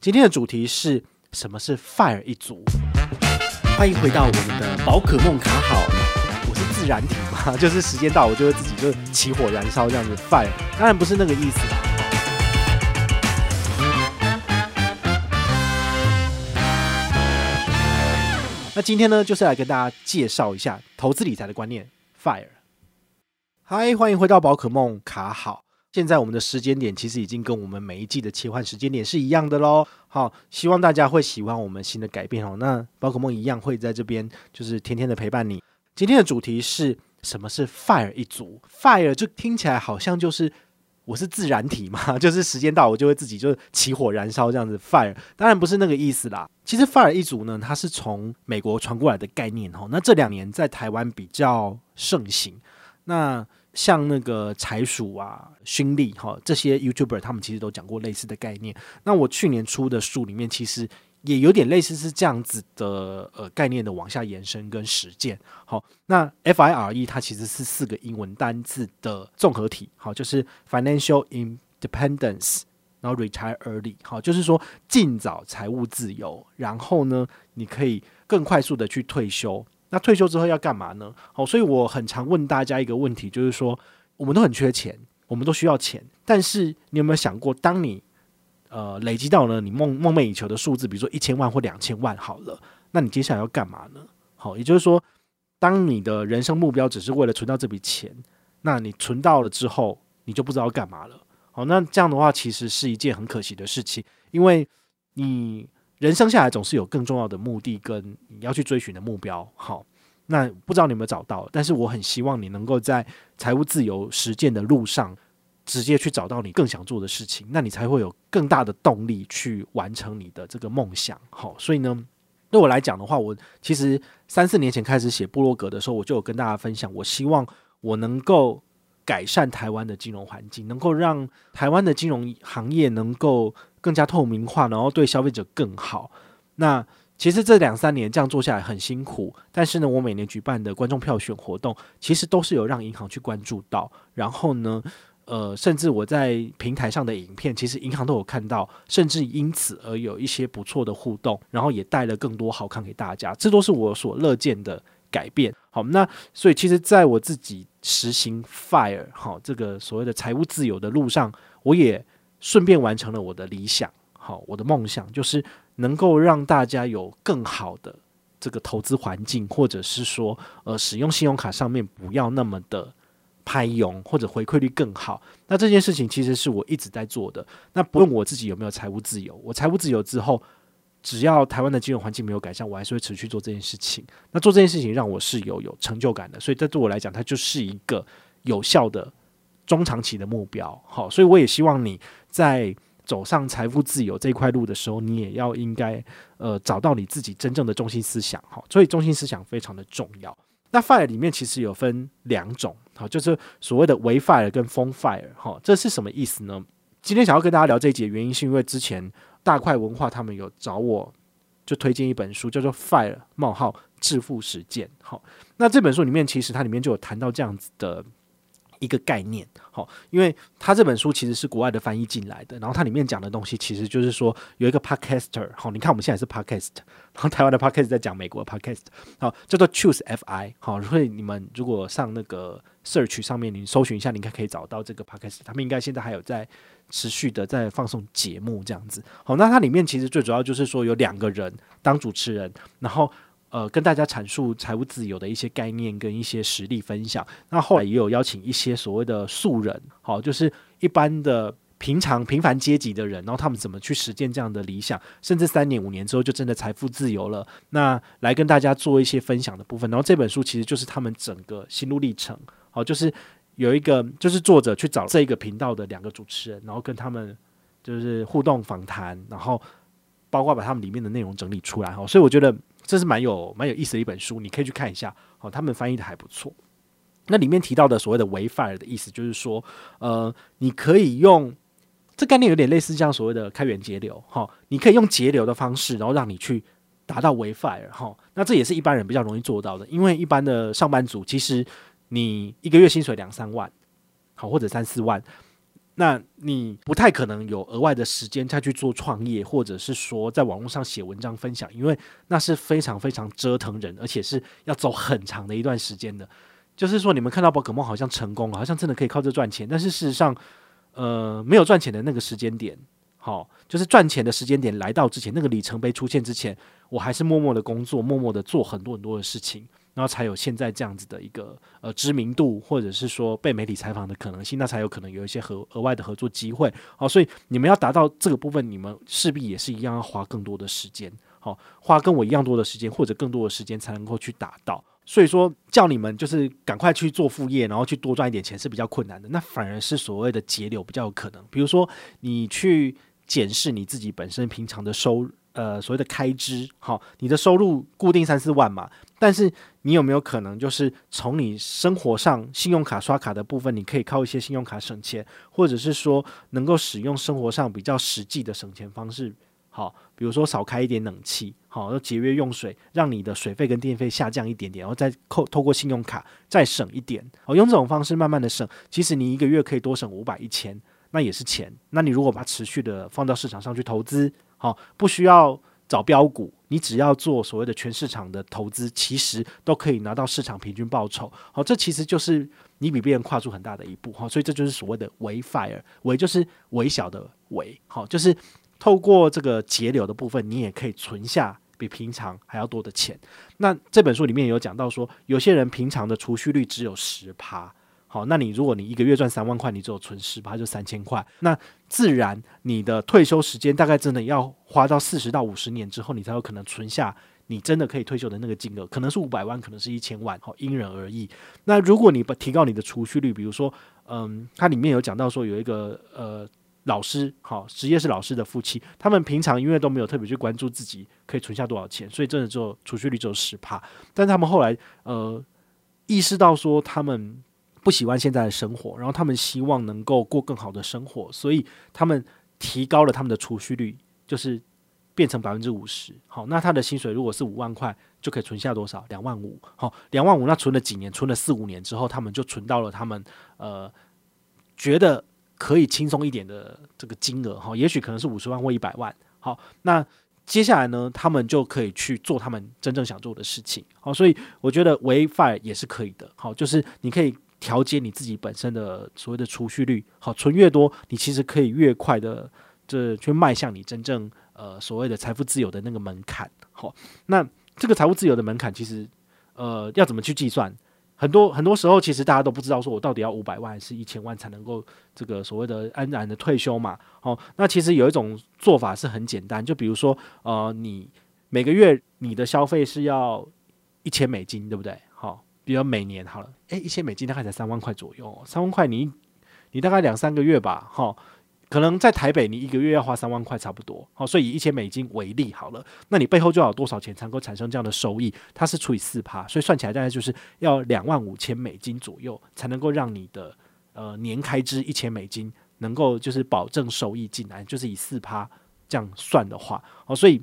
今天的主题是什么是 FIRE 一族？欢迎回到我们的宝可梦卡好，我是自然体嘛，就是时间到我就会自己就起火燃烧这样子 FIRE，当然不是那个意思啦。那今天呢，就是来跟大家介绍一下投资理财的观念 FIRE。嗨，欢迎回到宝可梦卡好。现在我们的时间点其实已经跟我们每一季的切换时间点是一样的喽。好，希望大家会喜欢我们新的改变哦。那宝可梦一样会在这边，就是天天的陪伴你。今天的主题是什么是 FIRE 一族？FIRE 就听起来好像就是我是自然体嘛，就是时间到我就会自己就起火燃烧这样子。FIRE 当然不是那个意思啦。其实 FIRE 一族呢，它是从美国传过来的概念哦。那这两年在台湾比较盛行。那像那个财鼠啊、勋利哈这些 YouTuber，他们其实都讲过类似的概念。那我去年出的书里面，其实也有点类似是这样子的呃概念的往下延伸跟实践。好，那 FIRE 它其实是四个英文单字的综合体，好，就是 Financial Independence，然后 Retire Early，好，就是说尽早财务自由，然后呢，你可以更快速的去退休。那退休之后要干嘛呢？好，所以我很常问大家一个问题，就是说，我们都很缺钱，我们都需要钱，但是你有没有想过，当你呃累积到了你梦梦寐以求的数字，比如说一千万或两千万，好了，那你接下来要干嘛呢？好，也就是说，当你的人生目标只是为了存到这笔钱，那你存到了之后，你就不知道干嘛了。好，那这样的话，其实是一件很可惜的事情，因为你。人生下来总是有更重要的目的跟你要去追寻的目标。好，那不知道你有没有找到？但是我很希望你能够在财务自由实践的路上，直接去找到你更想做的事情，那你才会有更大的动力去完成你的这个梦想。好，所以呢，对我来讲的话，我其实三四年前开始写部落格的时候，我就有跟大家分享，我希望我能够改善台湾的金融环境，能够让台湾的金融行业能够。更加透明化，然后对消费者更好。那其实这两三年这样做下来很辛苦，但是呢，我每年举办的观众票选活动，其实都是有让银行去关注到。然后呢，呃，甚至我在平台上的影片，其实银行都有看到，甚至因此而有一些不错的互动，然后也带了更多好康给大家。这都是我所乐见的改变。好，那所以其实在我自己实行 FIRE 好这个所谓的财务自由的路上，我也。顺便完成了我的理想，好，我的梦想就是能够让大家有更好的这个投资环境，或者是说，呃，使用信用卡上面不要那么的拍佣，或者回馈率更好。那这件事情其实是我一直在做的。那不论我自己有没有财务自由，我财务自由之后，只要台湾的金融环境没有改善，我还是会持续做这件事情。那做这件事情让我是有有成就感的，所以这对我来讲，它就是一个有效的中长期的目标。好，所以我也希望你。在走上财富自由这块路的时候，你也要应该呃找到你自己真正的中心思想好，所以中心思想非常的重要。那 FIRE 里面其实有分两种，好，就是所谓的微 FIRE 跟风 FIRE 好，这是什么意思呢？今天想要跟大家聊这一节，原因是因为之前大块文化他们有找我，就推荐一本书叫做 FIRE 冒号致富实践，好，那这本书里面其实它里面就有谈到这样子的。一个概念，好，因为他这本书其实是国外的翻译进来的，然后它里面讲的东西其实就是说有一个 podcaster，好，你看我们现在是 podcast，然后台湾的 podcast 在讲美国的 podcast，好，叫做 Choose FI，好，所以你们如果上那个 search 上面，你搜寻一下，你应该可以找到这个 podcast，他们应该现在还有在持续的在放送节目这样子，好，那它里面其实最主要就是说有两个人当主持人，然后。呃，跟大家阐述财务自由的一些概念跟一些实例分享。那后来也有邀请一些所谓的素人，好，就是一般的平常平凡阶级的人，然后他们怎么去实践这样的理想，甚至三年五年之后就真的财富自由了。那来跟大家做一些分享的部分。然后这本书其实就是他们整个心路历程，好，就是有一个就是作者去找这一个频道的两个主持人，然后跟他们就是互动访谈，然后包括把他们里面的内容整理出来，哈，所以我觉得。这是蛮有蛮有意思的一本书，你可以去看一下。好，他们翻译的还不错。那里面提到的所谓的微 FIRE 的意思，就是说，呃，你可以用这概念有点类似这样所谓的开源节流。哈，你可以用节流的方式，然后让你去达到微 FIRE。哈，那这也是一般人比较容易做到的，因为一般的上班族其实你一个月薪水两三万，好或者三四万，那你不太可能有额外的时间再去做创业，或者是说在网络上写文章分享，因为那是非常非常折腾人，而且是要走很长的一段时间的。就是说，你们看到宝可梦好像成功了，好像真的可以靠这赚钱，但是事实上，呃，没有赚钱的那个时间点，好，就是赚钱的时间点来到之前，那个里程碑出现之前，我还是默默的工作，默默的做很多很多的事情。然后才有现在这样子的一个呃知名度，或者是说被媒体采访的可能性，那才有可能有一些合额外的合作机会。好，所以你们要达到这个部分，你们势必也是一样要花更多的时间，好，花跟我一样多的时间，或者更多的时间才能够去达到。所以说，叫你们就是赶快去做副业，然后去多赚一点钱是比较困难的。那反而是所谓的节流比较有可能。比如说，你去检视你自己本身平常的收。呃，所谓的开支，好，你的收入固定三四万嘛，但是你有没有可能就是从你生活上信用卡刷卡的部分，你可以靠一些信用卡省钱，或者是说能够使用生活上比较实际的省钱方式，好，比如说少开一点冷气，好，要节约用水，让你的水费跟电费下降一点点，然后再扣透过信用卡再省一点，好，用这种方式慢慢的省，其实你一个月可以多省五百一千，那也是钱，那你如果把持续的放到市场上去投资。好，不需要找标股，你只要做所谓的全市场的投资，其实都可以拿到市场平均报酬。好，这其实就是你比别人跨出很大的一步。好，所以这就是所谓的微 fire，微就是微小的微。好，就是透过这个节流的部分，你也可以存下比平常还要多的钱。那这本书里面有讲到说，有些人平常的储蓄率只有十趴。好，那你如果你一个月赚三万块，你只有存十趴，就三千块。那自然你的退休时间大概真的要花到四十到五十年之后，你才有可能存下你真的可以退休的那个金额，可能是五百万，可能是一千万，好，因人而异。那如果你不提高你的储蓄率，比如说，嗯，它里面有讲到说有一个呃老师，好，职业是老师的夫妻，他们平常因为都没有特别去关注自己可以存下多少钱，所以真的只有储蓄率只有十趴。但他们后来呃意识到说他们。不喜欢现在的生活，然后他们希望能够过更好的生活，所以他们提高了他们的储蓄率，就是变成百分之五十。好，那他的薪水如果是五万块，就可以存下多少？两万五。好，两万五，那存了几年？存了四五年之后，他们就存到了他们呃觉得可以轻松一点的这个金额。哈，也许可能是五十万或一百万。好，那接下来呢，他们就可以去做他们真正想做的事情。好，所以我觉得微 FIRE 也是可以的。好，就是你可以。调节你自己本身的所谓的储蓄率，好，存越多，你其实可以越快的这去迈向你真正呃所谓的财富自由的那个门槛。好，那这个财富自由的门槛其实呃要怎么去计算？很多很多时候其实大家都不知道，说我到底要五百万还是一千万才能够这个所谓的安然的退休嘛？好，那其实有一种做法是很简单，就比如说呃你每个月你的消费是要一千美金，对不对？比如每年好了，诶，一千美金大概才三万块左右，三万块你你大概两三个月吧，哈，可能在台北你一个月要花三万块差不多，好，所以以一千美金为例好了，那你背后就要有多少钱才能够产生这样的收益？它是除以四趴，所以算起来大概就是要两万五千美金左右才能够让你的呃年开支一千美金能够就是保证收益进来，就是以四趴这样算的话，哦，所以。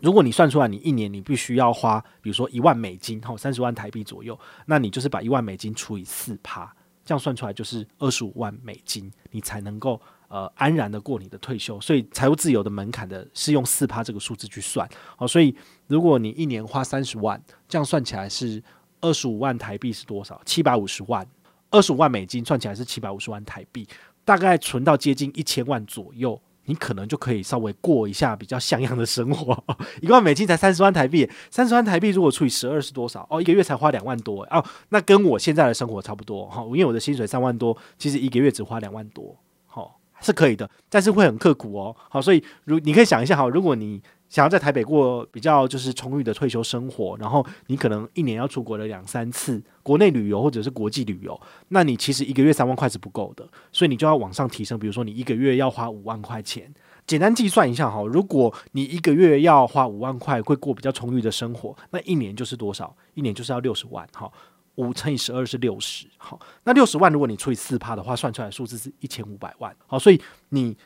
如果你算出来，你一年你必须要花，比如说一万美金，哈，三十万台币左右，那你就是把一万美金除以四趴，这样算出来就是二十五万美金，你才能够呃安然的过你的退休。所以财务自由的门槛的是用四趴这个数字去算，好，所以如果你一年花三十万，这样算起来是二十五万台币是多少？七百五十万，二十五万美金算起来是七百五十万台币，大概存到接近一千万左右。你可能就可以稍微过一下比较像样的生活，一万美金才三十万台币，三十万台币如果除以十二是多少？哦，一个月才花两万多哦，那跟我现在的生活差不多哈，因为我的薪水三万多，其实一个月只花两万多，好，是可以的，但是会很刻苦哦，好，所以如你可以想一下哈，如果你。想要在台北过比较就是充裕的退休生活，然后你可能一年要出国了两三次，国内旅游或者是国际旅游，那你其实一个月三万块是不够的，所以你就要往上提升。比如说你一个月要花五万块钱，简单计算一下哈，如果你一个月要花五万块会过比较充裕的生活，那一年就是多少？一年就是要六十万，哈，五乘以十二是六十，好，那六十万如果你除以四趴的话，算出来数字是一千五百万，好，所以你。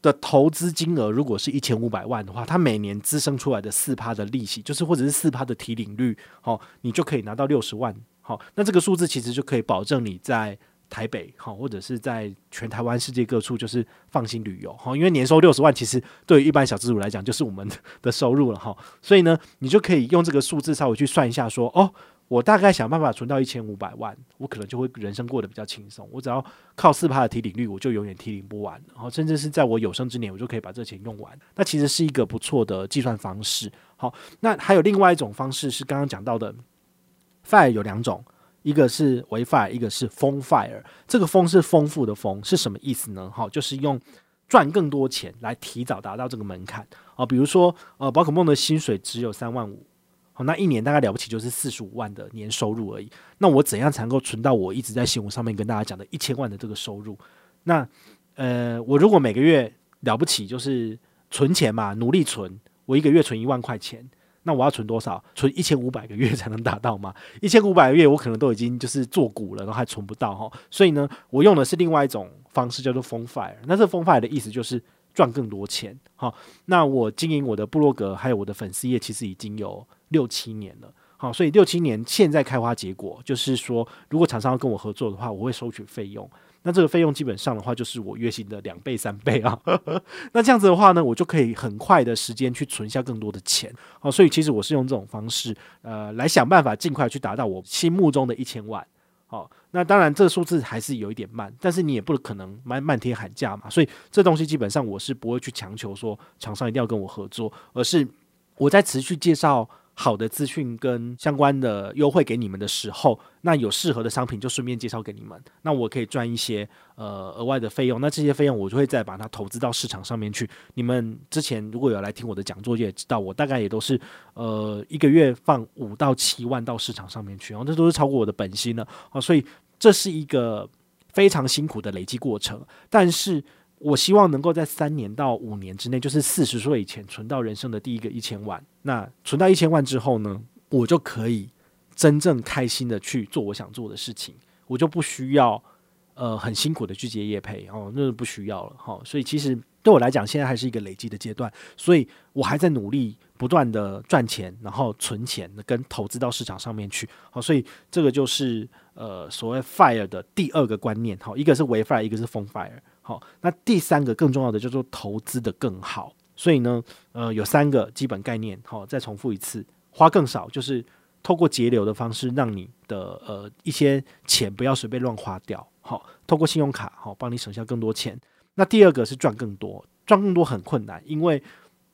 的投资金额如果是一千五百万的话，它每年滋生出来的四趴的利息，就是或者是四趴的提领率，好，你就可以拿到六十万，好，那这个数字其实就可以保证你在台北好，或者是在全台湾世界各处，就是放心旅游好。因为年收六十万，其实对于一般小资主来讲，就是我们的 收入了哈。所以呢，你就可以用这个数字稍微去算一下，说哦，我大概想办法存到一千五百万，我可能就会人生过得比较轻松。我只要靠四趴的提领率，我就永远提领不完。然后甚至是在我有生之年，我就可以把这钱用完。那其实是一个不错的计算方式。好，那还有另外一种方式是刚刚讲到的，FIRE 有两种。一个是 wifire，一个是风 fire。这个风是丰富的风，是什么意思呢？好，就是用赚更多钱来提早达到这个门槛啊。比如说，呃，宝可梦的薪水只有三万五，那一年大概了不起就是四十五万的年收入而已。那我怎样才能够存到我一直在新闻上面跟大家讲的一千万的这个收入？那呃，我如果每个月了不起就是存钱嘛，努力存，我一个月存一万块钱。那我要存多少？存一千五百个月才能达到吗？一千五百个月，我可能都已经就是做股了，然后还存不到哈。所以呢，我用的是另外一种方式，叫做风 fire。那这疯 fire 的意思就是赚更多钱。好，那我经营我的部落格还有我的粉丝页，其实已经有六七年了。好，所以六七年现在开花结果，就是说，如果厂商要跟我合作的话，我会收取费用。那这个费用基本上的话，就是我月薪的两倍三倍啊。那这样子的话呢，我就可以很快的时间去存下更多的钱。好，所以其实我是用这种方式，呃，来想办法尽快去达到我心目中的一千万。好，那当然这个数字还是有一点慢，但是你也不可能漫漫天喊价嘛。所以这东西基本上我是不会去强求说厂商一定要跟我合作，而是我在持续介绍。好的资讯跟相关的优惠给你们的时候，那有适合的商品就顺便介绍给你们，那我可以赚一些呃额外的费用，那这些费用我就会再把它投资到市场上面去。你们之前如果有来听我的讲座，也知道我大概也都是呃一个月放五到七万到市场上面去，然后这都是超过我的本薪了啊，所以这是一个非常辛苦的累积过程，但是。我希望能够在三年到五年之内，就是四十岁以前存到人生的第一个一千万。那存到一千万之后呢，我就可以真正开心的去做我想做的事情，我就不需要呃很辛苦的去接业配哦，那就不需要了哈、所以其实对我来讲，现在还是一个累积的阶段，所以我还在努力不断的赚钱，然后存钱跟投资到市场上面去。好、所以这个就是呃所谓 fire 的第二个观念。好、一个是微 fire，一个是疯 fire。好，那第三个更重要的叫做投资的更好。所以呢，呃，有三个基本概念。好，再重复一次，花更少，就是透过节流的方式，让你的呃一些钱不要随便乱花掉。好，透过信用卡，好，帮你省下更多钱。那第二个是赚更多，赚更多很困难，因为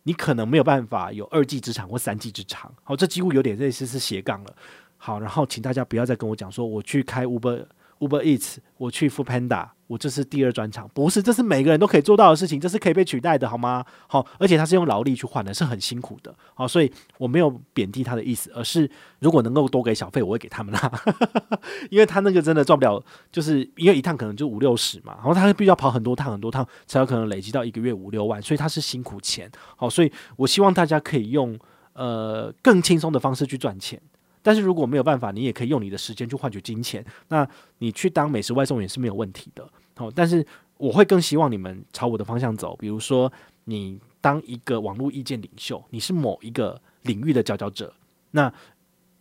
你可能没有办法有二技之长或三技之长。好，这几乎有点类似是斜杠了。好，然后请大家不要再跟我讲说我去开 Uber。Uber Eats，我去扶 Panda，我这是第二专场，不是，这是每个人都可以做到的事情，这是可以被取代的，好吗？好，而且他是用劳力去换的，是很辛苦的，好，所以我没有贬低他的意思，而是如果能够多给小费，我会给他们啦，因为他那个真的赚不了，就是因为一趟可能就五六十嘛，然后他必须要跑很多趟很多趟，才有可能累积到一个月五六万，所以他是辛苦钱，好，所以我希望大家可以用呃更轻松的方式去赚钱。但是如果没有办法，你也可以用你的时间去换取金钱。那你去当美食外送也是没有问题的。好，但是我会更希望你们朝我的方向走。比如说，你当一个网络意见领袖，你是某一个领域的佼佼者，那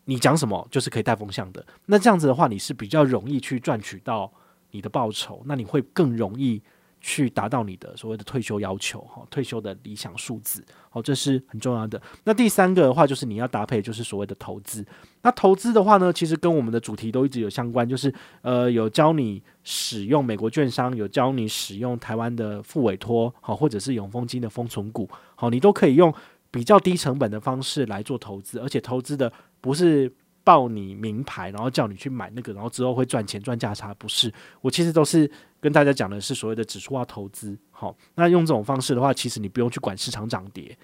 你讲什么就是可以带风向的。那这样子的话，你是比较容易去赚取到你的报酬，那你会更容易。去达到你的所谓的退休要求，哈，退休的理想数字，好，这是很重要的。那第三个的话，就是你要搭配，就是所谓的投资。那投资的话呢，其实跟我们的主题都一直有相关，就是呃，有教你使用美国券商，有教你使用台湾的副委托，好，或者是永丰金的封存股，好，你都可以用比较低成本的方式来做投资，而且投资的不是。报你名牌，然后叫你去买那个，然后之后会赚钱赚价差，不是？我其实都是跟大家讲的是所谓的指数化投资。好，那用这种方式的话，其实你不用去管市场涨跌。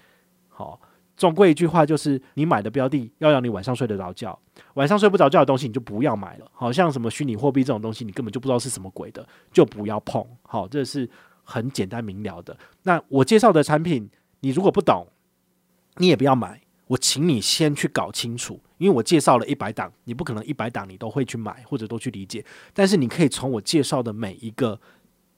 好，总归一句话就是，你买的标的要让你晚上睡得着觉，晚上睡不着觉的东西你就不要买了。好像什么虚拟货币这种东西，你根本就不知道是什么鬼的，就不要碰。好，这是很简单明了的。那我介绍的产品，你如果不懂，你也不要买。我请你先去搞清楚，因为我介绍了一百档，你不可能一百档你都会去买或者都去理解，但是你可以从我介绍的每一个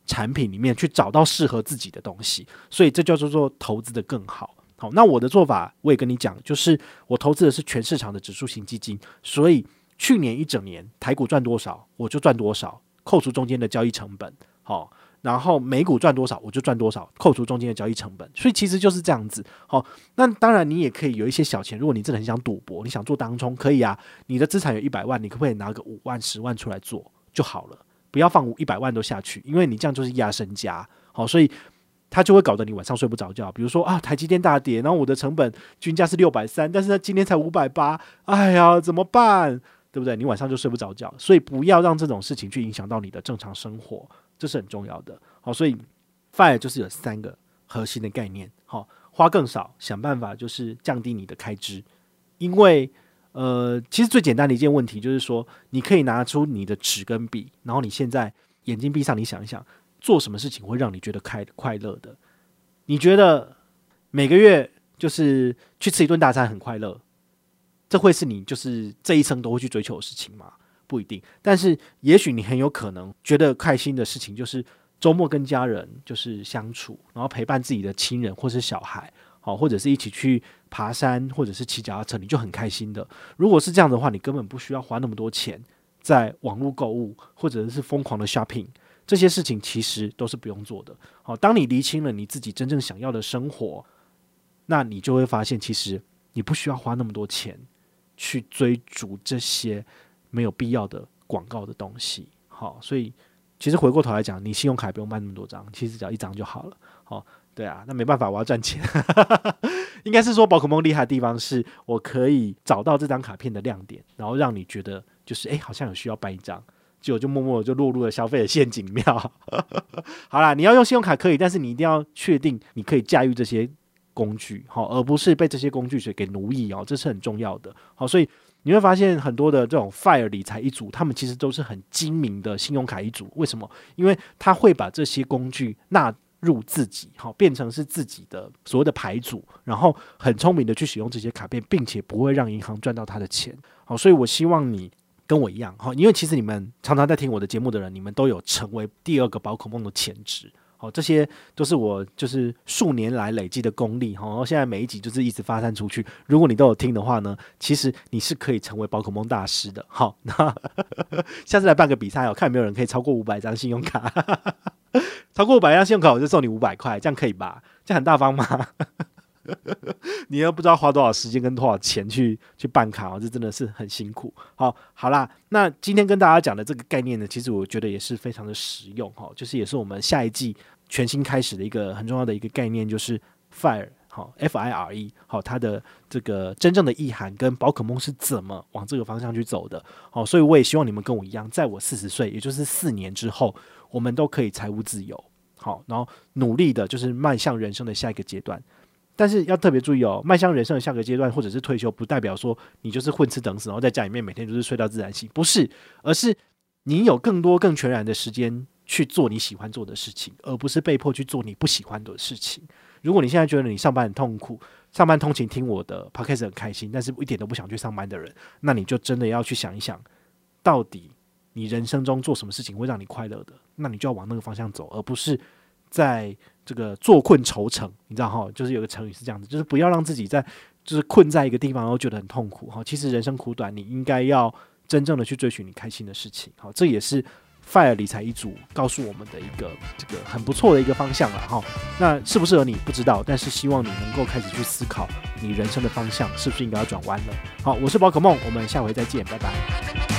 产品里面去找到适合自己的东西，所以这叫做做投资的更好。好，那我的做法我也跟你讲，就是我投资的是全市场的指数型基金，所以去年一整年台股赚多少我就赚多少，扣除中间的交易成本，好，然后每股赚多少我就赚多少，扣除中间的交易成本，所以其实就是这样子。好，那当然你也可以有一些小钱，如果你真的很想赌博，你想做当冲，可以啊。你的资产有一百万，你可不可以拿个五万、十万出来做就好了？不要放一百万都下去，因为你这样就是压身家。好，所以。他就会搞得你晚上睡不着觉。比如说啊，台积电大跌，然后我的成本均价是六百三，但是呢今天才五百八，哎呀，怎么办？对不对？你晚上就睡不着觉。所以不要让这种事情去影响到你的正常生活，这是很重要的。好，所以 FIRE 就是有三个核心的概念。好，花更少，想办法就是降低你的开支。因为呃，其实最简单的一件问题就是说，你可以拿出你的纸跟笔，然后你现在眼睛闭上，你想一想。做什么事情会让你觉得开快乐的？你觉得每个月就是去吃一顿大餐很快乐，这会是你就是这一生都会去追求的事情吗？不一定。但是也许你很有可能觉得开心的事情就是周末跟家人就是相处，然后陪伴自己的亲人或是小孩，好，或者是一起去爬山，或者是骑脚踏车，你就很开心的。如果是这样的话，你根本不需要花那么多钱在网络购物，或者是疯狂的 shopping。这些事情其实都是不用做的。好，当你厘清了你自己真正想要的生活，那你就会发现，其实你不需要花那么多钱去追逐这些没有必要的广告的东西。好，所以其实回过头来讲，你信用卡不用办那么多张，其实只要一张就好了。好，对啊，那没办法，我要赚钱。应该是说，宝可梦厉害的地方是我可以找到这张卡片的亮点，然后让你觉得就是哎，好像有需要办一张。就就默默就落入了消费的陷阱庙。好啦，你要用信用卡可以，但是你一定要确定你可以驾驭这些工具，好，而不是被这些工具所给奴役哦，这是很重要的。好，所以你会发现很多的这种 FIRE 理财一族，他们其实都是很精明的信用卡一族。为什么？因为他会把这些工具纳入自己，好，变成是自己的所谓的牌组，然后很聪明的去使用这些卡片，并且不会让银行赚到他的钱。好，所以我希望你。跟我一样哈，因为其实你们常常在听我的节目的人，你们都有成为第二个宝可梦的潜质。好，这些都是我就是数年来累积的功力哈。然后现在每一集就是一直发散出去。如果你都有听的话呢，其实你是可以成为宝可梦大师的。好，那 下次来办个比赛哦，看有没有人可以超过五百张信用卡，超过五百张信用卡我就送你五百块，这样可以吧？这样很大方吗？你又不知道花多少时间跟多少钱去去办卡哦，这真的是很辛苦。好，好啦，那今天跟大家讲的这个概念呢，其实我觉得也是非常的实用哈，就是也是我们下一季全新开始的一个很重要的一个概念，就是 FIRE 好，F I R E 好，它的这个真正的意涵跟宝可梦是怎么往这个方向去走的。好，所以我也希望你们跟我一样，在我四十岁，也就是四年之后，我们都可以财务自由。好，然后努力的就是迈向人生的下一个阶段。但是要特别注意哦，迈向人生的下个阶段，或者是退休，不代表说你就是混吃等死，然后在家里面每天就是睡到自然醒，不是，而是你有更多更全然的时间去做你喜欢做的事情，而不是被迫去做你不喜欢的事情。如果你现在觉得你上班很痛苦，上班通勤听我的 podcast 很开心，但是一点都不想去上班的人，那你就真的要去想一想，到底你人生中做什么事情会让你快乐的，那你就要往那个方向走，而不是。在这个坐困愁城，你知道哈，就是有个成语是这样子，就是不要让自己在就是困在一个地方，然后觉得很痛苦哈。其实人生苦短，你应该要真正的去追寻你开心的事情。好，这也是 FIRE 理财一组告诉我们的一个这个很不错的一个方向了哈。那适不适合你不知道，但是希望你能够开始去思考你人生的方向是不是应该要转弯了。好，我是宝可梦，我们下回再见，拜拜。